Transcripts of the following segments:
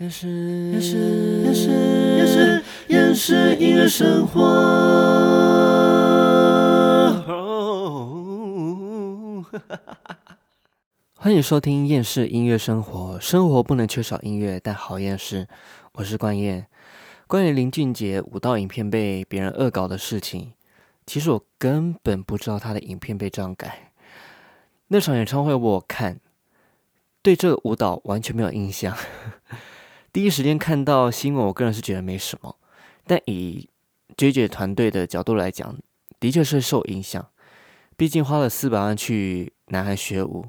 厌世，厌世，厌世，厌世，厌世音乐生活。欢迎收听《厌世音乐生活》，生活不能缺少音乐，但好厌世。我是关燕。关于林俊杰舞蹈影片被别人恶搞的事情，其实我根本不知道他的影片被这样改。那场演唱会我看，对这个舞蹈完全没有印象。第一时间看到新闻，我个人是觉得没什么，但以 JJ 团队的角度来讲，的确是受影响。毕竟花了四百万去南韩学舞。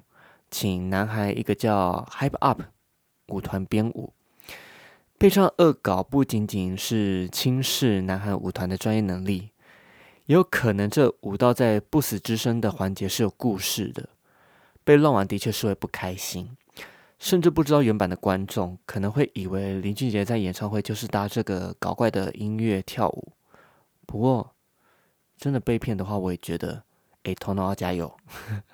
请男孩一个叫 Hype Up 舞团编舞，配上恶搞，不仅仅是轻视南韩舞团的专业能力，也有可能这舞蹈在不死之身的环节是有故事的。被乱玩的确是会不开心，甚至不知道原版的观众可能会以为林俊杰在演唱会就是搭这个搞怪的音乐跳舞。不过真的被骗的话，我也觉得，哎，头脑要加油。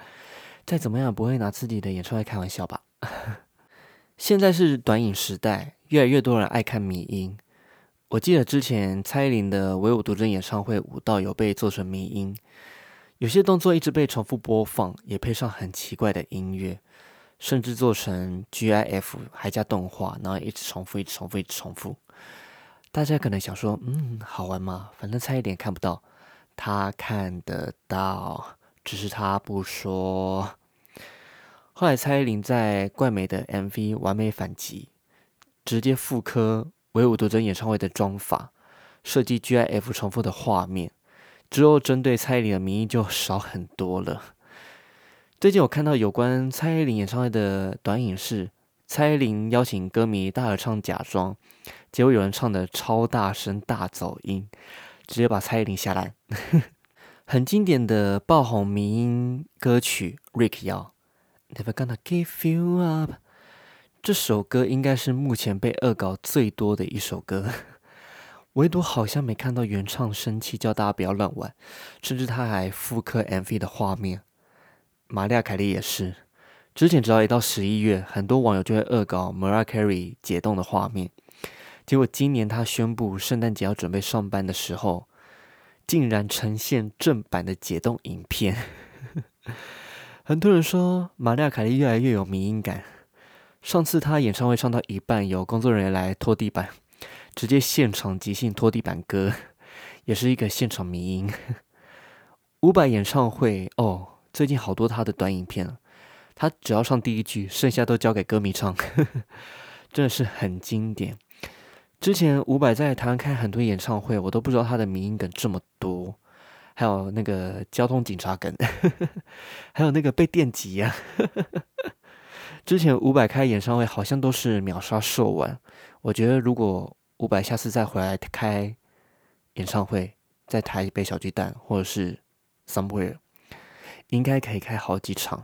再怎么样，不会拿自己的演唱会开玩笑吧？现在是短影时代，越来越多人爱看迷音。我记得之前蔡依林的唯舞独尊演唱会舞蹈有被做成迷音，有些动作一直被重复播放，也配上很奇怪的音乐，甚至做成 GIF 还加动画，然后一直重复，一直重复，一直重复。大家可能想说，嗯，好玩吗？反正蔡依林看不到，他看得到。只是他不说。后来蔡依林在怪美的 MV《完美反击》直接复刻唯舞独尊演唱会的妆法，设计 GIF 重复的画面，之后针对蔡依林的名义就少很多了。最近我看到有关蔡依林演唱会的短影视，蔡依林邀请歌迷大合唱假装，结果有人唱的超大声大走音，直接把蔡依林吓烂。很经典的爆红民音歌曲《Rick Yao，never Gonna Give You Up》这首歌应该是目前被恶搞最多的一首歌，唯独好像没看到原唱生气叫大家不要乱玩，甚至他还复刻 MV 的画面。玛利亚凯莉也是，之前只要一到十一月，很多网友就会恶搞 Mariah Carey 解冻的画面，结果今年她宣布圣诞节要准备上班的时候。竟然呈现正版的解冻影片，很多人说玛利亚凯莉越来越有迷音感。上次她演唱会唱到一半，有工作人员来拖地板，直接现场即兴拖地板歌，也是一个现场迷音。伍佰演唱会哦，最近好多他的短影片，他只要唱第一句，剩下都交给歌迷唱，真的是很经典。之前伍佰在台湾开很多演唱会，我都不知道他的名音梗这么多，还有那个交通警察梗，还有那个被电击呀。之前伍佰开演唱会好像都是秒杀售完，我觉得如果伍佰下次再回来开演唱会，在台北小巨蛋或者是 somewhere，应该可以开好几场。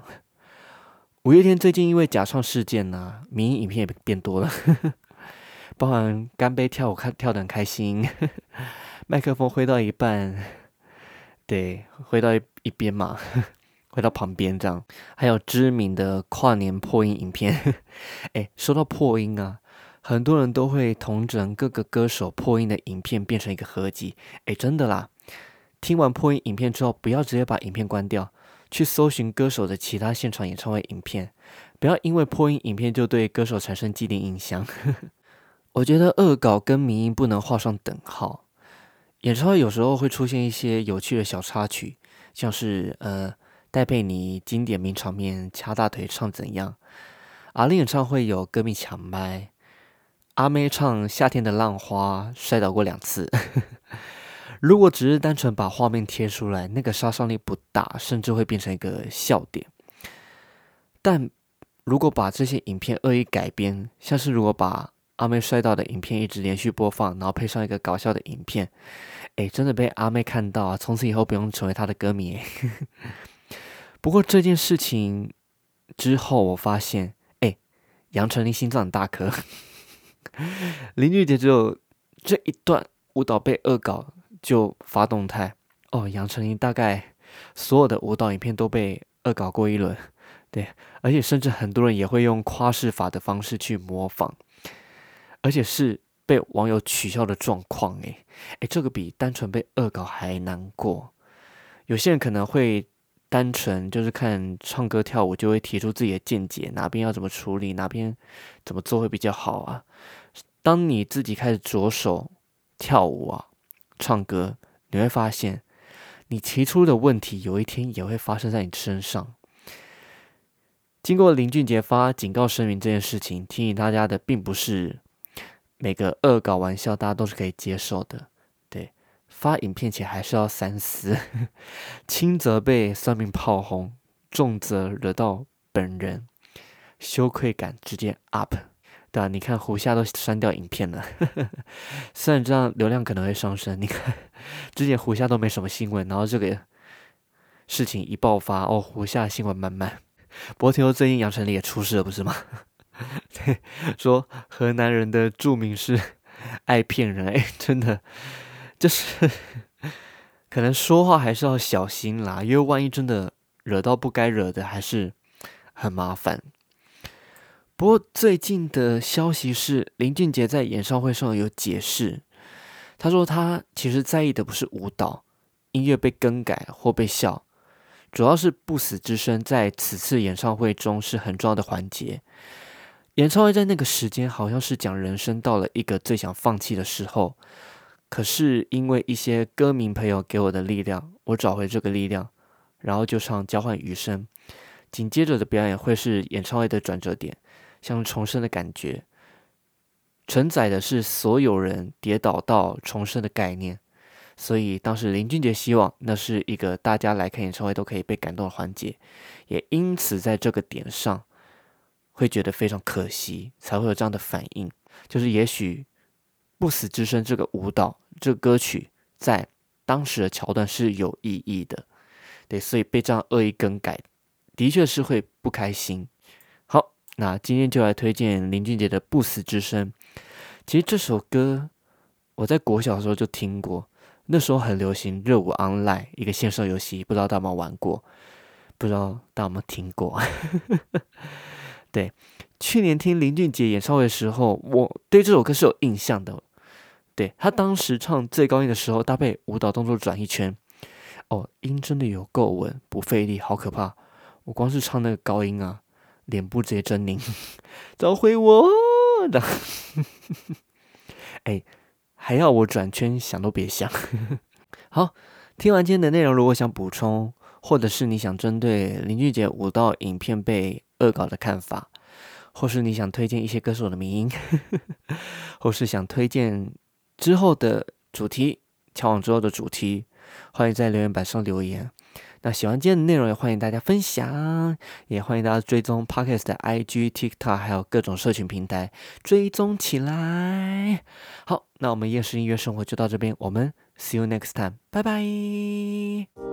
五月天最近因为假唱事件呢，民音影片也变多了。包含干杯跳舞，看跳的很开心，麦克风挥到一半，对，挥到一一边嘛，挥到旁边这样。还有知名的跨年破音影片，哎，说到破音啊，很多人都会同整各个歌手破音的影片变成一个合集，哎，真的啦。听完破音影片之后，不要直接把影片关掉，去搜寻歌手的其他现场演唱会影片，不要因为破音影片就对歌手产生既定印象。我觉得恶搞跟民音不能画上等号。演唱会有时候会出现一些有趣的小插曲，像是呃戴佩妮经典名场面掐大腿唱怎样，阿令演唱会有歌迷抢麦，阿妹唱夏天的浪花摔倒过两次。如果只是单纯把画面贴出来，那个杀伤力不大，甚至会变成一个笑点。但如果把这些影片恶意改编，像是如果把阿妹摔倒的影片一直连续播放，然后配上一个搞笑的影片，哎，真的被阿妹看到啊！从此以后不用成为她的歌迷。不过这件事情之后，我发现，哎，杨丞琳心脏大颗。林俊杰只有这一段舞蹈被恶搞就发动态哦，杨丞琳大概所有的舞蹈影片都被恶搞过一轮，对，而且甚至很多人也会用夸饰法的方式去模仿。而且是被网友取笑的状况。诶诶，这个比单纯被恶搞还难过。有些人可能会单纯就是看唱歌跳舞，就会提出自己的见解，哪边要怎么处理，哪边怎么做会比较好啊。当你自己开始着手跳舞啊、唱歌，你会发现，你提出的问题有一天也会发生在你身上。经过林俊杰发警告声明这件事情，提醒大家的并不是每个恶搞玩笑大家都是可以接受的。对，发影片前还是要三思，轻则被算命炮轰，重则惹到本人，羞愧感直接 up。对啊，你看胡夏都删掉影片了，虽然这样流量可能会上升。你看之前胡夏都没什么新闻，然后这个事情一爆发，哦，胡夏新闻满满。不过听说最近杨丞琳也出事了，不是吗？对，说河南人的著名是 爱骗人，哎，真的就是可能说话还是要小心啦，因为万一真的惹到不该惹的，还是很麻烦。不过最近的消息是，林俊杰在演唱会上有解释，他说他其实在意的不是舞蹈、音乐被更改或被笑。主要是不死之身在此次演唱会中是很重要的环节。演唱会在那个时间好像是讲人生到了一个最想放弃的时候，可是因为一些歌迷朋友给我的力量，我找回这个力量，然后就唱交换余生。紧接着的表演会是演唱会的转折点，像重生的感觉，承载的是所有人跌倒到重生的概念。所以当时林俊杰希望那是一个大家来看演唱会都可以被感动的环节，也因此在这个点上会觉得非常可惜，才会有这样的反应。就是也许不死之身这个舞蹈、这歌曲在当时的桥段是有意义的，对，所以被这样恶意更改，的确是会不开心。那今天就来推荐林俊杰的《不死之身》。其实这首歌我在国小的时候就听过。那时候很流行热舞 online 一个线上游戏，不知道大家有没有玩过？不知道大家有没有听过？对，去年听林俊杰演唱会的时候，我对这首歌是有印象的。对他当时唱最高音的时候，搭配舞蹈动作转一圈，哦，音真的有够稳，不费力，好可怕！我光是唱那个高音啊，脸部直接狰狞，找回我的，哎。还要我转圈想都别想。好，听完今天的内容，如果想补充，或者是你想针对林俊杰舞蹈影片被恶搞的看法，或是你想推荐一些歌手的名音，或是想推荐之后的主题，交往之后的主题，欢迎在留言板上留言。那喜欢今天的内容，也欢迎大家分享，也欢迎大家追踪 Podcast 的 IG、TikTok，还有各种社群平台，追踪起来。好，那我们夜市音乐生活就到这边，我们 See you next time，拜拜。